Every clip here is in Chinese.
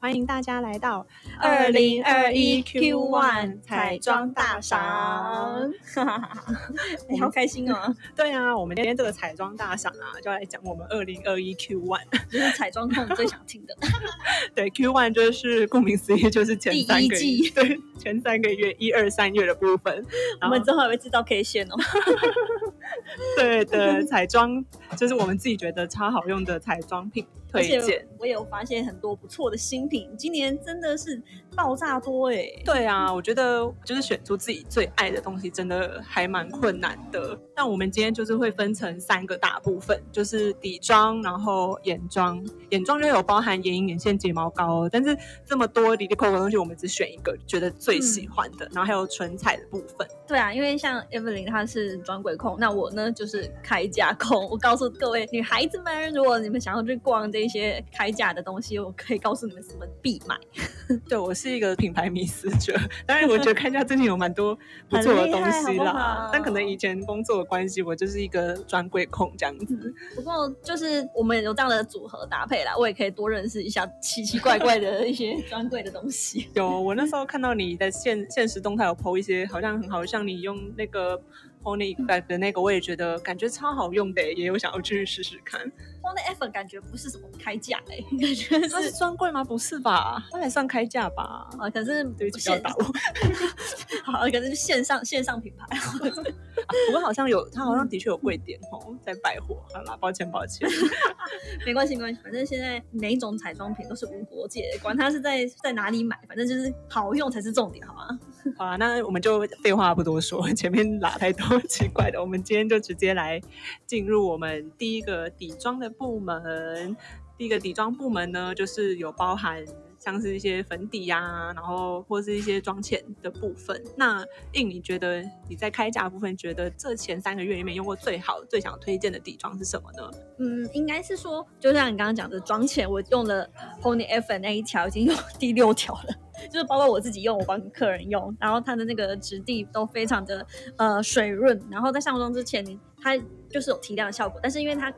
欢迎大家来到二零二一 Q One 彩妆大赏。你好开心哦！对啊，我们今天这个彩妆大赏啊，就来讲我们二零二一 Q One，。就是彩妆控最想听的。对，Q One 就是顾名思义，就是前三个季月，对，前三个月一二三月的部分。我们之后还会制造 K 线哦。对的彩妆，就是我们自己觉得超好用的彩妆品推荐。我有发现很多不错的新品，今年真的是爆炸多哎。对啊，我觉得就是选出自己最爱的东西，真的还蛮困难的。那我们今天就是会分成三个大部分，就是底妆，然后眼妆。眼妆就有包含眼影、眼线、睫毛膏哦，但是这么多里里扣扣的东西，我们只选一个觉得最喜欢的，然后还有唇彩的部分。对啊，因为像 Evelyn 她是专柜控，那我呢就是开价控。我告诉各位女孩子们，如果你们想要去逛这些开价的东西，我可以告诉你们什么必买。对我是一个品牌迷思者，当然我觉得看一下最近有蛮多不错的东西啦好，但可能以前工作的关系，我就是一个专柜控这样子。不过就是我们有这样的组合搭配啦，我也可以多认识一下奇奇怪怪的一些专柜的东西。有，我那时候看到你的现现实动态有 PO 一些，好像很好，像你用那个 Pony Effect 的那个，我也觉得感觉超好用的，也有想要去试试看。hony F 感觉不是什么开价哎、感觉它是是专柜吗？不是吧？它还算开价吧？啊，可是对不起，不要打我。好，可是线上线上品牌。不过好像有，它好像的确有贵点哦，在百货。好啦，抱歉抱歉。没关系，没关系，反正现在每一种彩妆品都是无国界，管它是在在哪里买，反正就是好用才是重点，好吗？好啊，那我们就废话不多说，前面拉太多奇怪的，我们今天就直接来进入我们第一个底妆的部门。第一个底妆部门呢，就是有包含像是一些粉底呀、然后或是一些妆前的部分。那印你觉得你在开价部分，觉得这前三个月里面用过最好、最想推荐的底妆是什么呢？嗯，应该是说，就像你刚刚讲的，妆前我用了 Pony F 那一条，已经用第六条了。就是包括我自己用，我帮客人用，然后它的那个质地都非常的呃水润，然后在上妆之前，它就是有提亮的效果，但是因为它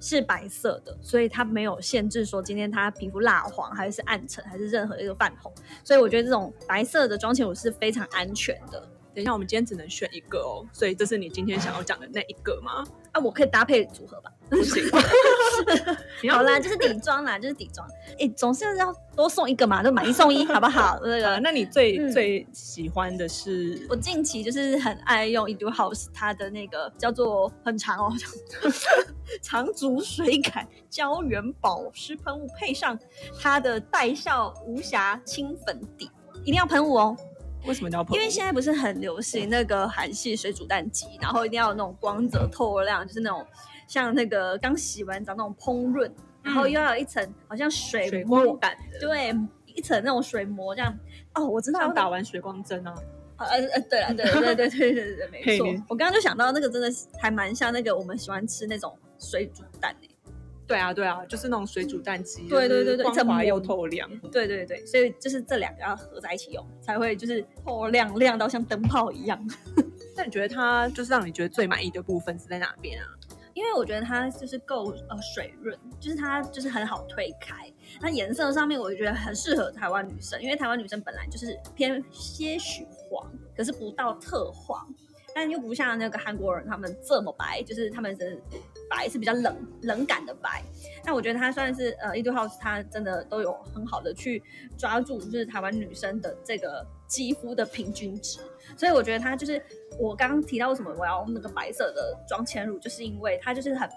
是白色的，所以它没有限制说今天它皮肤蜡黄还是暗沉还是任何一个泛红，所以我觉得这种白色的妆前乳是非常安全的。等一下，我们今天只能选一个哦，所以这是你今天想要讲的那一个吗？啊，我可以搭配组合吧。不行，好啦，就是底妆啦，就是底妆。哎、总是要多送一个嘛，就买一送一，好不好？那呃，个，那你最、嗯最喜欢的是我近期就是很爱用 Edu House 它的那个叫做很长哦，长足水感胶原保湿喷雾，配上它的带效无瑕清粉底，一定要喷雾哦。为什么叫？因为现在不是很流行那个韩系水煮蛋机，然后一定要有那种光泽透亮，就是那种像那个刚洗完澡那种烹润，然后又要有一层好像水水膜光感的，对，一层那种水膜这样。哦，我知道像打完水光针啊，呃呃，对了，对对对对对没错。我刚刚就想到那个真的是还蛮像那个我们喜欢吃那种水煮蛋诶、对啊对啊，就是那种水煮蛋机，对对对对就是光滑又透亮。对对对，所以就是这两个要合在一起用，才会就是透亮亮到像灯泡一样。那你觉得它就是让你觉得最满意的部分是在哪边啊？因为我觉得它就是够呃水润，就是它就是很好推开。那颜色上面我觉得很适合台湾女生，因为台湾女生本来就是偏些许黄，可是不到特黄，但又不像那个韩国人他们这么白，就是他们的白是比较冷冷感的白。那我觉得它算是呃 Edu House 它真的都有很好的去抓住就是台湾女生的这个肌肤的平均值，所以我觉得它就是我刚刚提到为什么我要用那个白色的妆前乳，就是因为它就是很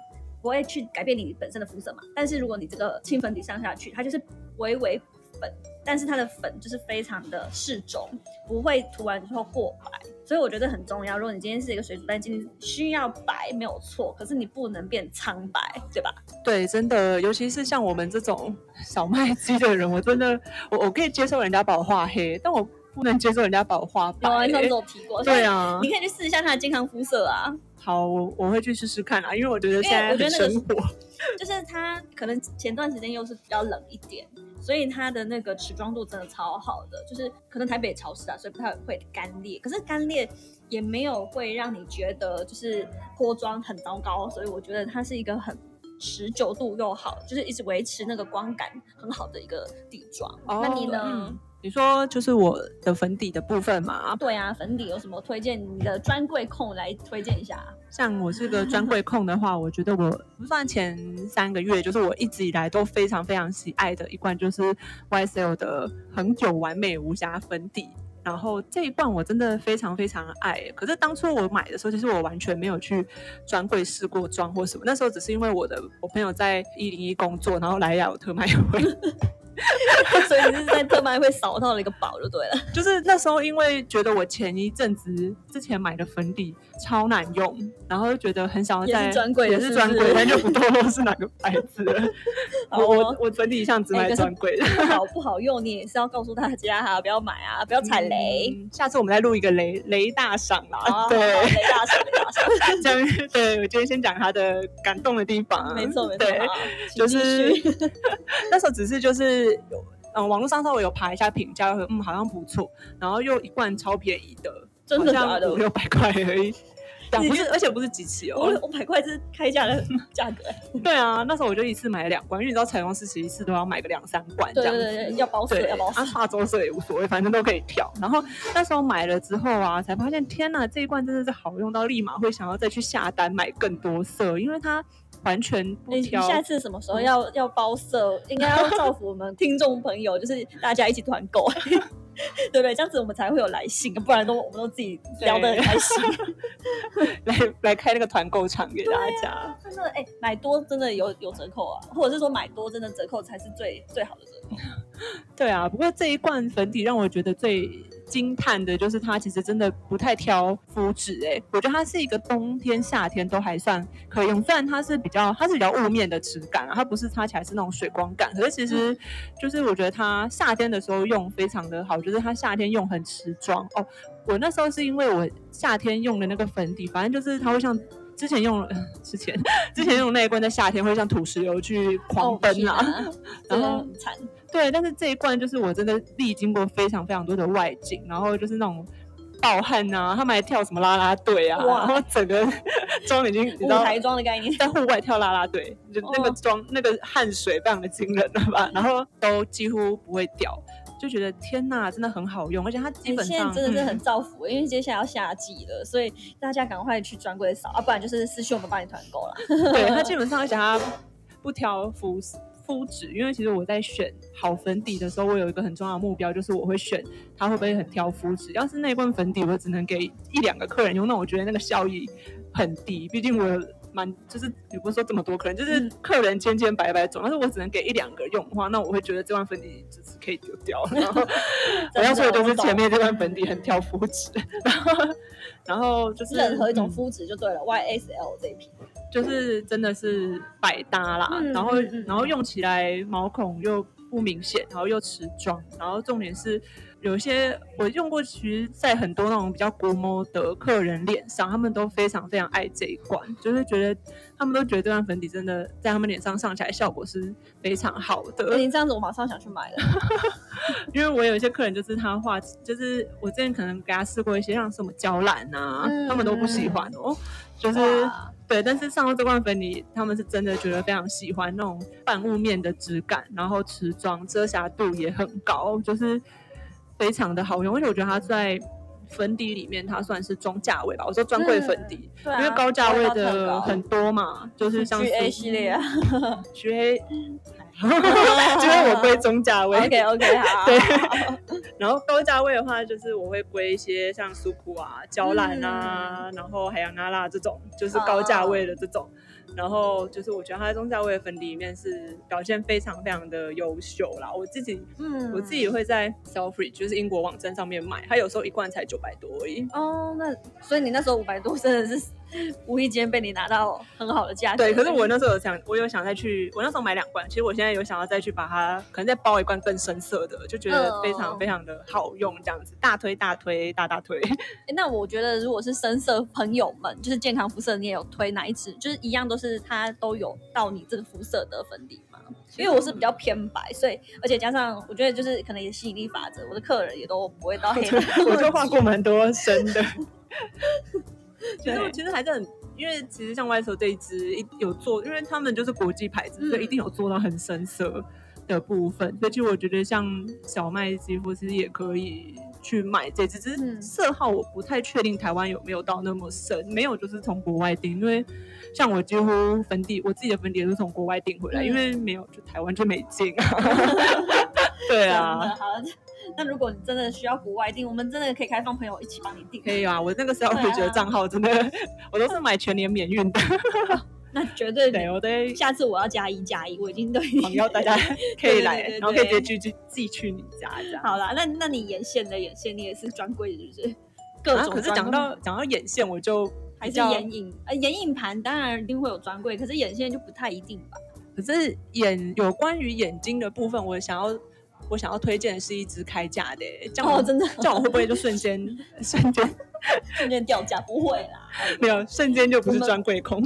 不会去改变你本身的肤色嘛。但是如果你这个清粉底上下去，它就是微微粉，但是它的粉就是非常的适中，不会涂完之后过白。所以我觉得很重要。如果你今天是一个水煮蛋，今天需要白没有错，可是你不能变苍白，对吧？对，真的，尤其是像我们这种小麦肌的人，我真的，我我可以接受人家把我画黑，但我不能接受人家把我画白、有啊，上次欸。有提过。对啊你，可以去试一下它的健康肤色啊。好，我我会去试试看啊，因为我觉得现在很我觉得那个生活。就是它可能前段时间又是比较冷一点，所以它的那个持妆度真的超好的。就是可能台北潮湿啊，所以不太会干裂，可是干裂也没有会让你觉得就是脱妆很糟糕，所以我觉得它是一个很。持久度又好，就是一直维持那个光感很好的一个底妆。那你呢？嗯你说就是我的粉底的部分嘛，对啊，粉底有什么推荐？你的专柜控来推荐一下。像我是个专柜控的话，我觉得我不算前三个月，就是我一直以来都非常非常喜爱的一罐，就是 YSL 的恒久完美无瑕粉底。然后这一罐我真的非常非常爱，可是当初我买的时候，其实我完全没有去专柜试过妆或什么，那时候只是因为我的我朋友在一零一工作，然后来雅有特卖会，所以你是在特卖会扫到了一个宝就对了。就是那时候因为觉得我前一阵子之前买的粉底超难用，然后就觉得很想要在专柜也是专柜，但就不透露是哪个牌子了。我哦我我粉底一向只买专柜的。不好不好用，你也是要告诉大家哈，不要买啊，不要踩雷。嗯下次我们再录一个雷雷大赏啦。好对，雷大赏，雷大赏，这样对我今天先讲他的感动的地方。没错没错对，，就是那时候只是就是有嗯，网络上稍微有爬一下评价，嗯，好像不错，然后又一罐超便宜的，真的假的五六百块而已。不是，而且不是几期我哦。五百块是开价的 价格，对啊，那时候我就一次买了两罐，因为你知道彩妆师其实一次都要买个两三罐这样子。要包水，要包水啊，，画周色也无所谓，反正都可以调。然后那时候买了之后啊，才发现天呐，这一罐真的是好用到立马会想要再去下单买更多色，因为它完全不你。下次什么时候要要包色？应该要造福我们听众朋友，就是大家一起团购，对不对？这样子我们才会有来信，不然都我们都自己聊得很开心。来来开那个团购场给大家。真的，哎、买多真的有有折扣啊，或者是说买多真的折扣才是最最好的折扣。对啊，不过这一罐粉底让我觉得最惊叹的就是它其实真的不太挑肤质哎、我觉得它是一个冬天夏天都还算可以用，虽然它是比较它是比较雾面的质感啊，它不是擦起来是那种水光感，可是其实就是我觉得它夏天的时候用非常的好，就是它夏天用很持妆哦。我那时候是因为我夏天用的那个粉底，反正就是它会像。之前用了，之前之前用那一罐在夏天会像土石流去狂奔啊 然后很惨。对，但是这一罐就是我真的历经过非常非常多的外景，然后就是那种暴汗啊，他们还跳什么啦啦队啊，哇然后整个 妆已经你知道舞台妆的概念，在户外跳啦啦队，就那个哦妆、那个汗水非常的惊人了吧，然后都几乎不会掉，就觉得天呐，真的很好用，而且它基哎本上、真的是很嗯。造福，因为接下来要夏季了，所以大家赶快去专柜扫啊，不然就是私讯我们帮你团购了。对它基本上，而且它不挑肤肤质，因为其实我在选好粉底的时候，我有一个很重要的目标，就是我会选它会不会很挑肤质。要是那罐粉底我只能给一两个客人用，那我觉得那个效益很低，毕竟我有蛮就是也不是说这么多客人，就是嗯客人千千百百种，但是我只能给一两个用的话，那我会觉得这罐粉底就是可以丢掉。然后 我要说的就是前面这罐粉底很挑肤质，然后然后就是任何一种嗯肤质就对了，YSL 这一批。就是真的是百搭啦，嗯然后、然后用起来毛孔又不明显，然后又持妆，然后重点是有一些我用过，其实在很多那种比较古摸的客人脸上，他们都非常非常爱这一罐，就是觉得他们都觉得这罐粉底真的在他们脸上上起来效果是非常好的。哎你这样子，我马上想去买了。因为我有一些客人就是他画，就是我之前可能给他试过一些像什么娇兰啊，嗯他们都不喜欢哦，就是。哇对，但是上了这罐粉底，他们是真的觉得非常喜欢那种半雾面的质感，然后持妆遮瑕度也很高，就是非常的好用。而且我觉得它在粉底里面，它算是中价位吧。我说专柜粉底，因为高价位的很多嘛，就是像 GA 系列啊。GA，就是我归中价位。OK OK 好。对，然后高价位的话，就是我会归一些像苏库啊、娇兰啊，然后海洋娜拉这种，就是高价位的这种。然后就是我觉得它在中价位的粉底里面是表现非常非常的优秀啦。我自己嗯我自己会在 Selfree 就是英国网站上面买，它有时候一罐才九百多而已。哦，那所以你那时候五百多真的是 无意间被你拿到很好的价格。对，可是我那时候有想，我有想再去，我那时候买两罐，其实我现在有想要再去把它，可能再包一罐更深色的，就觉得非常嗯非常的好用，这样子大推大推大大推。诶那我觉得如果是深色朋友们，就是健康肤色，你也有推哪一支？就是一样都是它都有到你这个肤色的粉底吗？因为我是比较偏白，所以而且加上我觉得就是可能也吸引力法则，我的客人也都不会到黑 我就画过蛮多深的。其实我对其实还是很，因为其实像 YSL 这一支一有做，因为他们就是国际牌子，所以一定有做到很深色的部分。所以其实我觉得像小麦肌肤其实也可以去买这支，只是嗯色号我不太确定台湾有没有到那么深，没有就是从国外订，因为像我几乎粉底，我自己的粉底也是从国外订回来，嗯因为没有就台湾就没进啊。对啊。好，那如果你真的需要国外订，我们真的可以开放朋友一起帮你订。可以啊，我那个 selfie 对啊的账号真的，我都是买全年免运的。那绝对对，我得下次我要加一加一，我已经都已经朋友大家 可以来，对对对然后可以直接去去寄去你家这样。好啦。那那你眼线的眼线，你也是专柜是不是？各啊，种、可是讲到讲到眼线，我就还是眼影，呃，眼影盘当然一定会有专柜，可是眼线就不太一定吧。可是眼有关于眼睛的部分，我想要我想要推荐的是一支开价的欸，这样我哦，真的，这样我会不会就瞬间 瞬间 瞬间掉价？不会啦。没有瞬间就不是专柜空？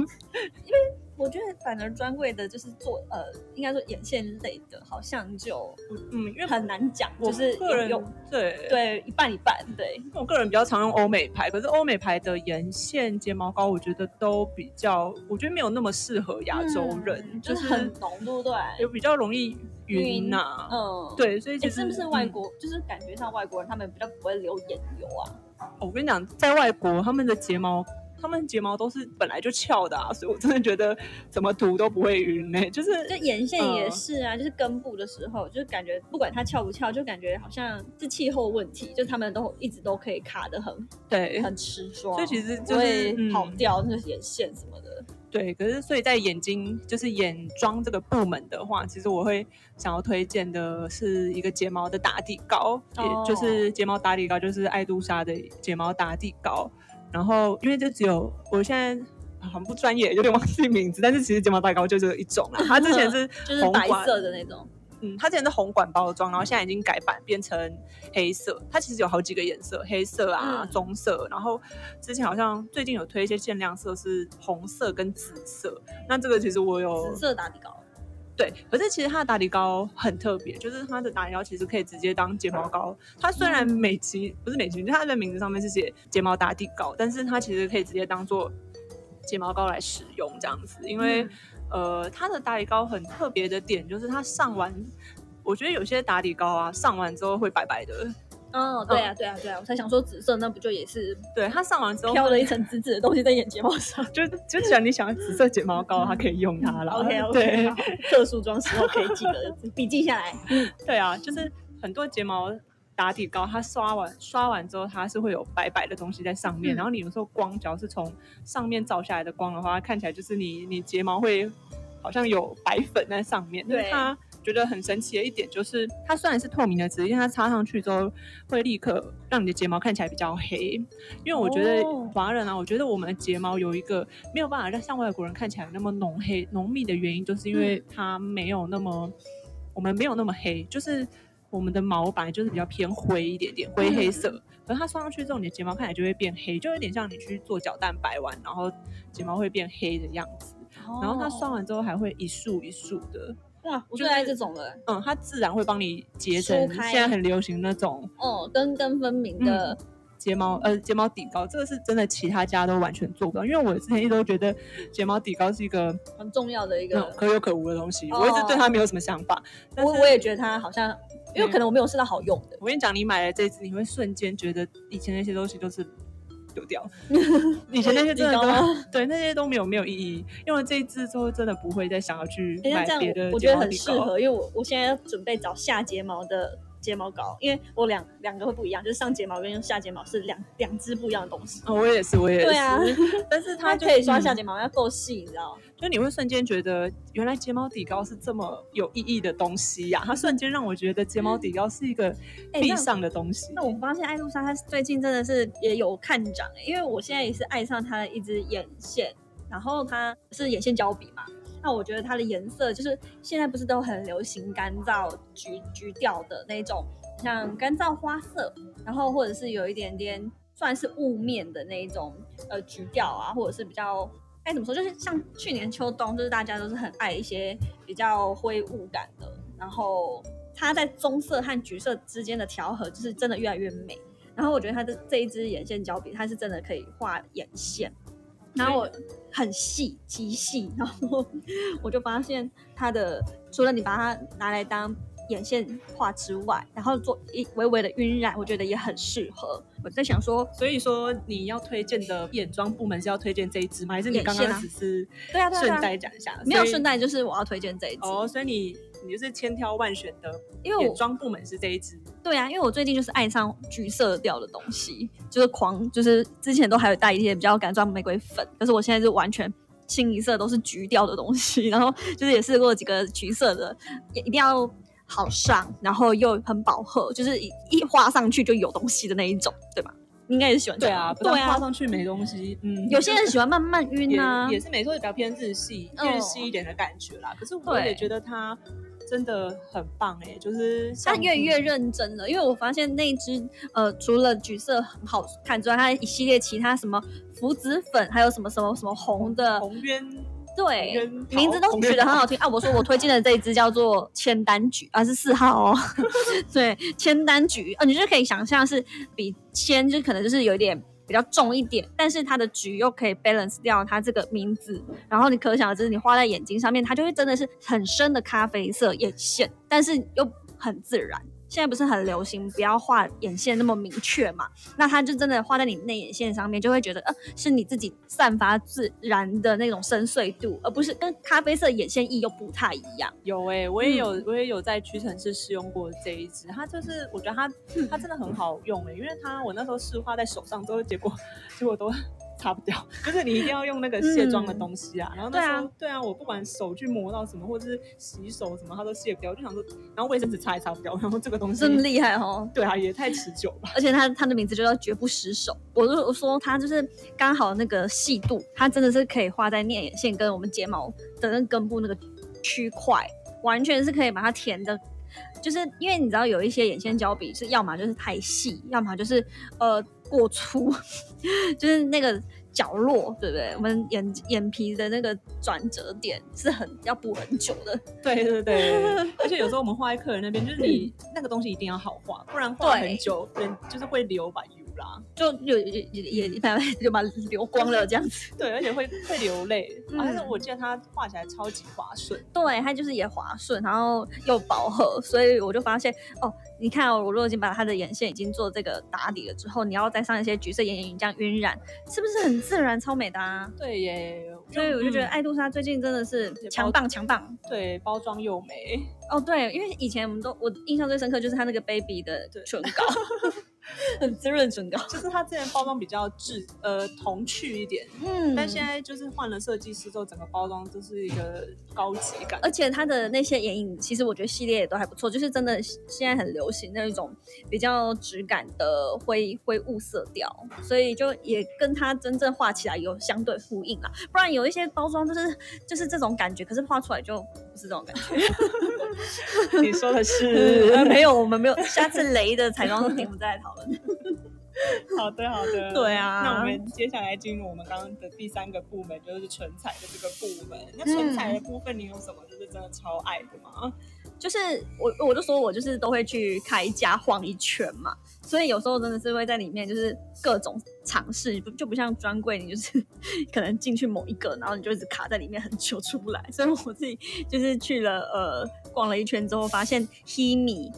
我觉得反而专柜的就是做呃，应该说眼线类的，好像就嗯，因为很难讲，就是个人用对对一半一半，对。我个人比较常用欧美牌，可是欧美牌的眼线睫毛膏，我觉得都比较，我觉得没有那么适合亚洲人，嗯就就是是很浓，对不对？有比较容易晕呐、嗯，。对，所以其诶实、是不是外嗯国、就是感觉上外国人他们比较不会留眼油啊？哦我跟你讲，在外国他们的睫毛，他们睫毛都是本来就翘的啊，所以我真的觉得怎么涂都不会晕呢、就是就眼线也嗯是啊，就是根部的时候，就是感觉不管它翘不翘，就感觉好像是气候问题，就他们都一直都可以卡的很对很持妆，所以其实就是跑掉那个眼线什么的。对，可是所以在眼睛就是眼妆这个部门的话，其实我会想要推荐的是一个睫毛的打底膏，哦也就是睫毛打底膏，就是爱杜莎的睫毛打底膏。然后因为就只有我现在。很不专业，有点忘记名字，但是其实睫毛打底膏就只有一种啦。它之前是 就是白红色的那种，嗯，它之前是红管包装，然后现在已经改版变成黑色。它其实有好几个颜色，黑色啊、嗯棕色，然后之前好像最近有推一些限量色是红色跟紫色。那这个其实我有紫色打底膏。对，可是其实它的打底膏很特别，就是它的打底膏其实可以直接当睫毛膏。它虽然嗯。美其不是美其，就它的名字上面是写睫毛打底膏，但是它其实可以直接当做睫毛膏来使用这样子，因为、嗯。呃，它的打底膏很特别的点就是它上完，我觉得有些打底膏啊上完之后会白白的，哦，对啊，对啊，对啊，我才想说紫色，那不就也是对，它上完之后飘了一层紫紫的东西在眼睫毛上就就既然你想要紫色睫毛膏，它可以用它了。？OK OK，对，特殊妆时候可以记得笔记下来。对啊，就是很多睫毛打底膏，它刷完刷完之后，它是会有白白的东西在上面，嗯然后你有时候光只要是从上面照下来的光的话，它看起来就是你你睫毛会好像有白粉在上面。对它觉得很神奇的一点就是，它虽然是透明的纸，因为它擦上去之后会立刻让你的睫毛看起来比较黑。因为我觉得哦华人啊，我觉得我们的睫毛有一个没有办法让像外国人看起来那么浓黑浓密的原因，就是因为它没有那么、我们没有那么黑，就是我们的毛本来就是比较偏灰一点点，灰黑色。可是它刷上去之后，你的睫毛看起来就会变黑，就有点像你去做角蛋白完，然后睫毛会变黑的样子。然后它刷完之后还会一束一束的，哇，我就爱这种了。嗯，它自然会帮你结成开现在很流行那种哦，根根分明的，睫毛呃睫毛底膏，这个是真的其他家都完全做不到。因为我之前一直都觉得睫毛底膏是一个很重要的一个。可有可无的东西，哦我一直对它没有什么想法。我我也觉得它好像，因为可能我没有试到好用的。我跟你讲，你买了这支，你会瞬间觉得以前那些东西都是丢掉，以前那些真的都对那些都没有没有意义。用了这一支之后，真的不会再想要去哎，那这样买别的我我觉得。很适合，因为我我现在要准备找下睫毛的睫毛膏，因为我两两个会不一样，就是上睫毛跟下睫毛是两两支不一样的东西。哦，我也是，我也是。对啊，但是它可以刷嗯下睫毛，要够细，你知道？就你会瞬间觉得，原来睫毛底膏是这么有意义的东西呀、它瞬间让我觉得睫毛底膏是一个必上的东西。那我发现艾露莎她最近真的是也有看涨、欸，因为我现在也是爱上她的一支眼线，然后它是眼线胶笔嘛。那我觉得它的颜色就是现在不是都很流行干燥橘橘调的那种，像干燥花色，然后或者是有一点点算是雾面的那种呃橘调啊，或者是比较该怎么说，就是像去年秋冬，就是大家都是很爱一些比较灰雾感的，然后它在棕色和橘色之间的调和，就是真的越来越美。然后我觉得它的这一支眼线胶笔，它是真的可以画眼线，然后我很细极细，然后我就发现它的除了你把它拿来当眼线画之外，然后做一微微的晕染，我觉得也很适合。我在想说，所以说你要推荐的眼妆部门是要推荐这一支吗？还是你刚刚只是对啊对啊顺带讲一下？没有顺带就是我要推荐这一支，哦，所以你你就是千挑万选的因为我眼妆部门是这一支。对啊，因为我最近就是爱上橘色调的东西，就是狂，就是之前都还有带一些比较敢装玫瑰粉，可是我现在是完全清一色都是橘调的东西，然后就是也试过几个橘色的，也一定要好上，然后又很饱和，就是一一画上去就有东西的那一种，对吧？你应该也是喜欢这对啊，对啊，画上去没东西。嗯，有些人喜欢慢慢晕啊也，也是没错，比较偏日系、嗯日系一点的感觉啦。可是我也觉得它真的很棒哎、就是像他越越认真了，因为我发现那一支呃，除了橘色很好看之外，它一系列其他什么福子粉，还有什么什么什么红的，红渊对名字都取得很好听啊。我说我推荐的这一支叫做千丹菊啊，是四号哦。对，千丹菊，啊，你就可以想象是比千就可能就是有一点。比较重一点，但是它的橘又可以 balance 掉它这个名字，然后你可想而知，你画在眼睛上面，它就会真的是很深的咖啡色眼线，但是又很自然。现在不是很流行不要画眼线那么明确嘛？那它就真的画在你内眼线上面，就会觉得呃是你自己散发自然的那种深邃度，而不是跟咖啡色眼线液又不太一样。有哎、我也有、我也有在屈臣氏试用过这一支，它就是我觉得它它真的很好用哎、因为它我那时候试画在手上之后，结果结果都擦不掉，就是你一定要用那个卸妆的东西啊。然后那时候对啊我不管手去磨到什么，或者是洗手什么，它都卸不掉。我就想说，然后卫生纸擦也擦不掉，然后这个东西这么厉害哦！对啊，也太持久了吧。而且它它的名字就叫绝不失手。我就我说它就是刚好那个细度，它真的是可以画在面眼线跟我们睫毛的那根部那个区块，完全是可以把它填的。就是因为你知道有一些眼线胶笔是要么就是太细，要么就是呃过粗，就是那个角落，对不对？我们眼眼皮的那个转折点是很要补很久的。对对对，而且有时候我们画在客人那边，就是你 那个东西一定要好画，不然画很久，人就是会留把油啦。就有也也也也就把流光了这样子。对，而且会会流泪。嗯啊但是我记得它画起来超级滑顺。对，它就是也滑顺，然后又饱和，所以我就发现哦，你看哦，我如果已经把它的眼线已经做这个打底了之后，你要再上一些橘色眼影这样晕染，是不是很自然超美的啊？对耶，所以我就觉得嗯爱杜莎最近真的是强棒强棒对包装又美，哦，对，因为以前我们都我印象最深刻就是它那个 baby 的唇膏，很滋润唇膏，就是它之前包装比较质呃童趣一点，嗯但现在就是换了设计师之后，整个包装就是一个高级感。而且它的那些眼影，其实我觉得系列也都还不错，就是真的现在很流行那一种比较质感的灰灰雾色调，所以就也跟它真正画起来有相对呼应啦。不然有一些包装就是就是这种感觉，可是画出来就不是这种感觉。你说的呃是没有，我们没有，下次雷的彩妆品我们再来讨论。好的好的，对啊那我们接下来进入我们刚刚的第三个部门，就是唇彩的这个部门。那唇彩的部分，你有什么就是真的超爱的吗？就是我我就说我就是都会去开家晃一圈嘛，所以有时候真的是会在里面就是各种尝试，不就不像专柜，你就是 可能进去某一个，然后你就一直卡在里面很久出不来。所以我自己就是去了呃逛了一圈之后，发现 Himi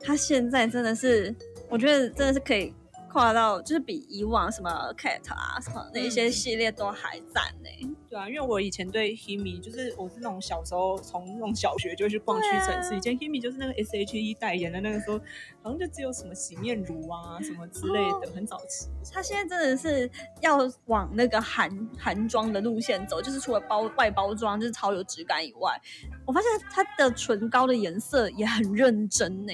它现在真的是，我觉得真的是可以跨到，就是比以往什么 Cat 啊什么那一些嗯系列都还赞呢、对啊，因为我以前对 Himi 就是我是那种小时候从那种小学就去逛屈臣氏，啊以前 Himi 就是那个 S.H.E 代言的那个时候，好像就只有什么洗面乳啊什么之类哦的，很早期。他现在真的是要往那个韩韩妆的路线走，就是除了包外包装就是超有质感以外，我发现它的唇膏的颜色也很认真呢、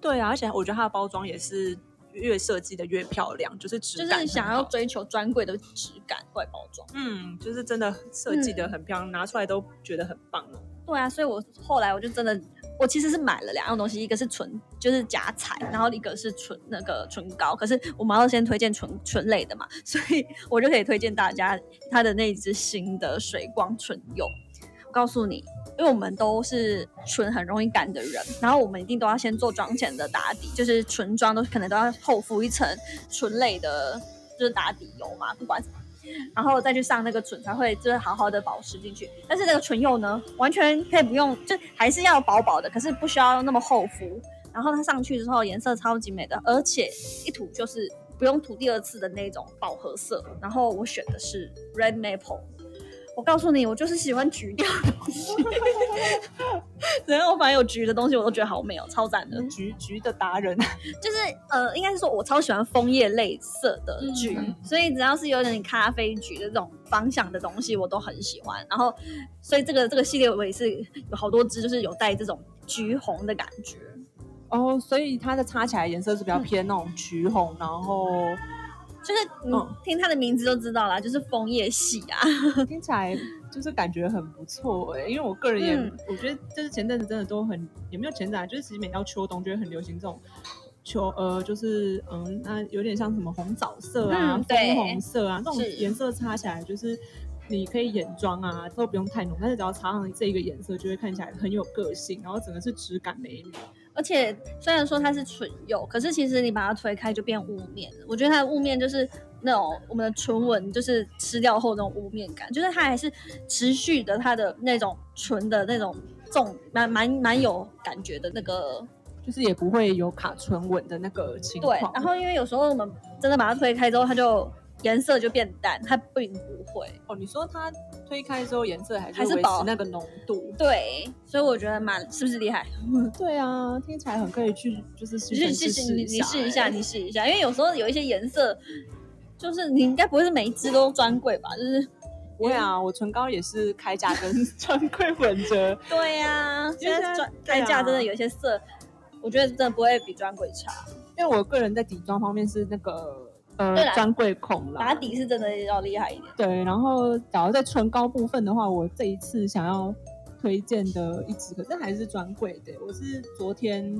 对啊，而且我觉得它的包装也是越设计的越漂亮，就是质就感想要追求专柜的质感外包装。嗯，就是真的设计的很漂亮，拿出来都觉得很棒哦。对啊，所以我后来我就真的，我其实是买了两样东西，一个是唇，就是假彩，然后一个是唇那个唇膏。可是我们要先推荐唇唇类的嘛，所以我就可以推荐大家它的那一支新的水光唇釉。告诉你，因为我们都是唇很容易干的人，然后我们一定都要先做妆前的打底，就是唇妆都可能都要厚敷一层唇类的，就是打底油嘛，不管什么。然后再去上那个唇，才会就是好好的保湿进去。但是那个唇釉呢，完全可以不用，就还是要薄薄的，可是不需要那么厚敷。然后它上去之后颜色超级美的，而且一涂就是不用涂第二次的那种饱和色。然后我选的是 Red Maple。我告诉你，我就是喜欢橘调的东西。然后我反正有橘的东西，我都觉得好美哦，超赞的。橘橘的达人，就是呃，应该是说我超喜欢枫叶类色的橘，嗯所以只要是有点咖啡橘的这种方向的东西，我都很喜欢。然后，所以这个这个系列我也是有好多支，就是有带这种橘红的感觉。哦，所以它的擦起来颜色是比较偏那种橘红，然后就是嗯嗯，听它的名字就知道啦，就是枫叶系啊。听起来就是感觉很不错哎、因为我个人也、嗯我觉得就是前阵子真的都很也没有前阵啊，就是其实每到秋冬就会很流行这种秋呃就是嗯那有点像什么红枣色啊、红色啊这种颜色擦起来就是。你可以眼妆啊，都不用太浓，但是只要擦上这一个颜色，就会看起来很有个性，然后整个是质感美女。而且虽然说它是唇釉，可是其实你把它推开就变雾面了。我觉得它的雾面就是那种我们的唇纹，就是吃掉后那种雾面感，就是它还是持续的它的那种唇的那种重，蛮蛮蛮有感觉的那个就是也不会有卡唇纹的那个情况对况。。然后因为有时候我们真的把它推开之后，它就颜色就变淡，它并不会。哦，你说它推开之后颜色还是维还是保持那个浓度？对，所以我觉得蛮是不是厉害？对啊，听起来很可以去，就是试试试你你试一下，欸你试一下，因为有时候有一些颜色，就是你应该不会是每一支都专柜吧？就是不会啊，我唇膏也是开价跟 专柜混着。对呀、因为现在专开价真的有一些色，我觉得真的不会比专柜差。因为我个人在底妆方面是那个呃专柜控啦，打底是真的要厉害一点。对，然后假如在唇膏部分的话，我这一次想要推荐的一支，可是还是专柜的。我是昨天，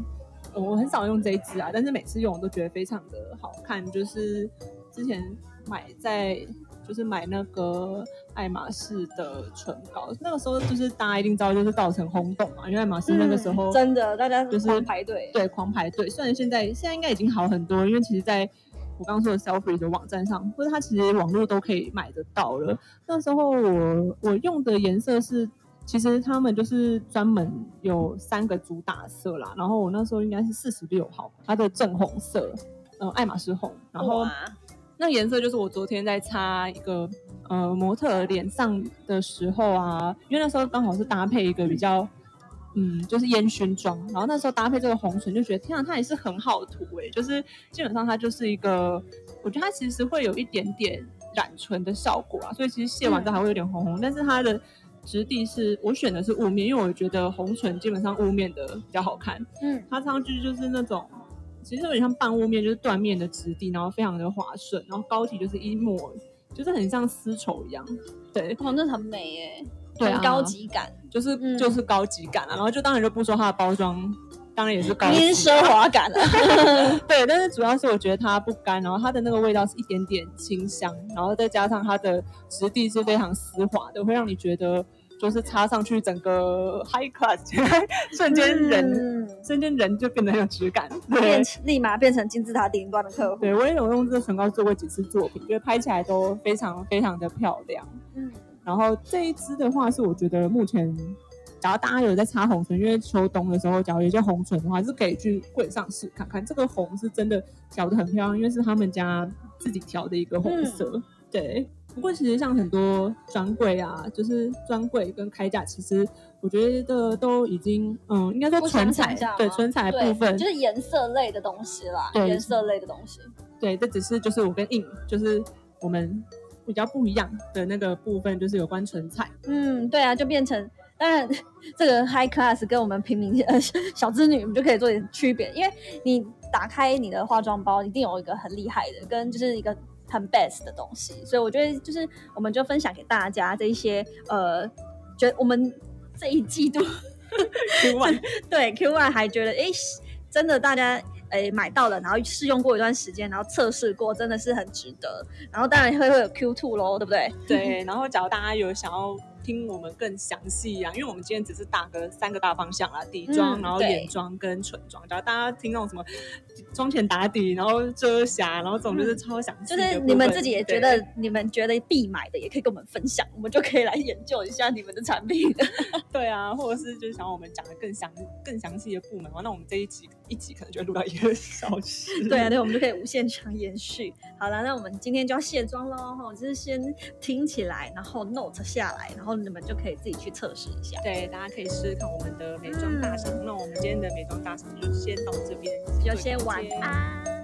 呃我很少用这一支啊，但是每次用我都觉得非常的好看。就是之前买在就是买那个爱马仕的唇膏，那个时候就是大家一定知道，就是造成轰动嘛，因为爱马仕那个时候、嗯真的大家就是狂排队。对，狂排队。虽然现在现在应该已经好很多，因为其实在我刚刚说的 Selfie 的网站上，或者它其实网络都可以买得到了。那时候我我用的颜色是，其实他们就是专门有三个主打色啦。然后我那时候应该是四十六号，它的正红色，嗯、爱马仕红。然后那颜色就是我昨天在擦一个呃模特脸上的时候啊，因为那时候刚好是搭配一个比较嗯就是烟熏妆，然后那时候搭配这个红唇就觉得天啊，它也是很好涂诶、就是基本上它就是一个，我觉得它其实会有一点点染唇的效果啊，所以其实卸完之后还会有点红红，但是它的质地是我选的是雾面，因为我觉得红唇基本上雾面的比较好看，嗯，它上去就是那种，其实有点像半雾面，就是缎面的质地，然后非常的滑顺，然后膏体就是一抹，就是很像丝绸一样。对，哇，那很美耶，对啊很高级感，就是、嗯就是高级感啊。然后就当然就不说它的包装，当然也是高级奢华感了。对，但是主要是我觉得它不干，然后它的那个味道是一点点清香，然后再加上它的质地是非常丝滑的，会让你觉得就是擦上去整个 high class，瞬间人、嗯瞬间人就变得很有质感。变，立马变成金字塔顶端的客户。对，我也有用这个唇膏做过几次作品，觉得拍起来都非常非常的漂亮。嗯，然后这一支的话，是我觉得目前，假如大家有在擦红唇，因为秋冬的时候，假如有些红唇的话，是可以去柜上试看看。这个红是真的调的很漂亮，因为是他们家自己调的一个红色。对，不过其实像很多专柜啊，就是专柜跟开价，其实我觉得都已经，嗯，应该说唇彩，对唇彩部分就是颜色类的东西啦，颜色类的东西。对，这只是就是我跟印，就是我们比较不一样的那个部分，就是有关纯彩。嗯，对啊，就变成。当然，这个 high class 跟我们平民呃小资女，我们就可以做点区别。因为你打开你的化妆包，一定有一个很厉害的，跟就是一个很 best 的东西。所以我觉得，就是我们就分享给大家这一些呃，觉得我们这一季度 Q one 对 Q one 还觉得哎，真的大家哎买到了，然后试用过一段时间，然后测试过，真的是很值得。然后当然会会有 Q two 咯，对不对？对。然后假如大家有想要。听我们更详细啊，因为我们今天只是打个三个大方向啦，底妆，然后眼妆跟唇妆。假如大家听那种什么妆前打底，然后遮瑕，然后这种就是超详细。就是你们自己也觉得，你们觉得必买的，也可以跟我们分享，我们就可以来研究一下你们的产品。对啊，或者是就是想要我们讲的更详、更详细的部门，那我们这一集一集可能就会录到一个 小时。对啊，对，我们就可以无限长延续。好了，那我们今天就要卸妆喽，哈，就是先听起来，然后 note 下来，然后。你们就可以自己去测试一下。对，大家可以试试看我们的美妆大赏。那我们今天的美妆大赏就先到这边，就先晚安。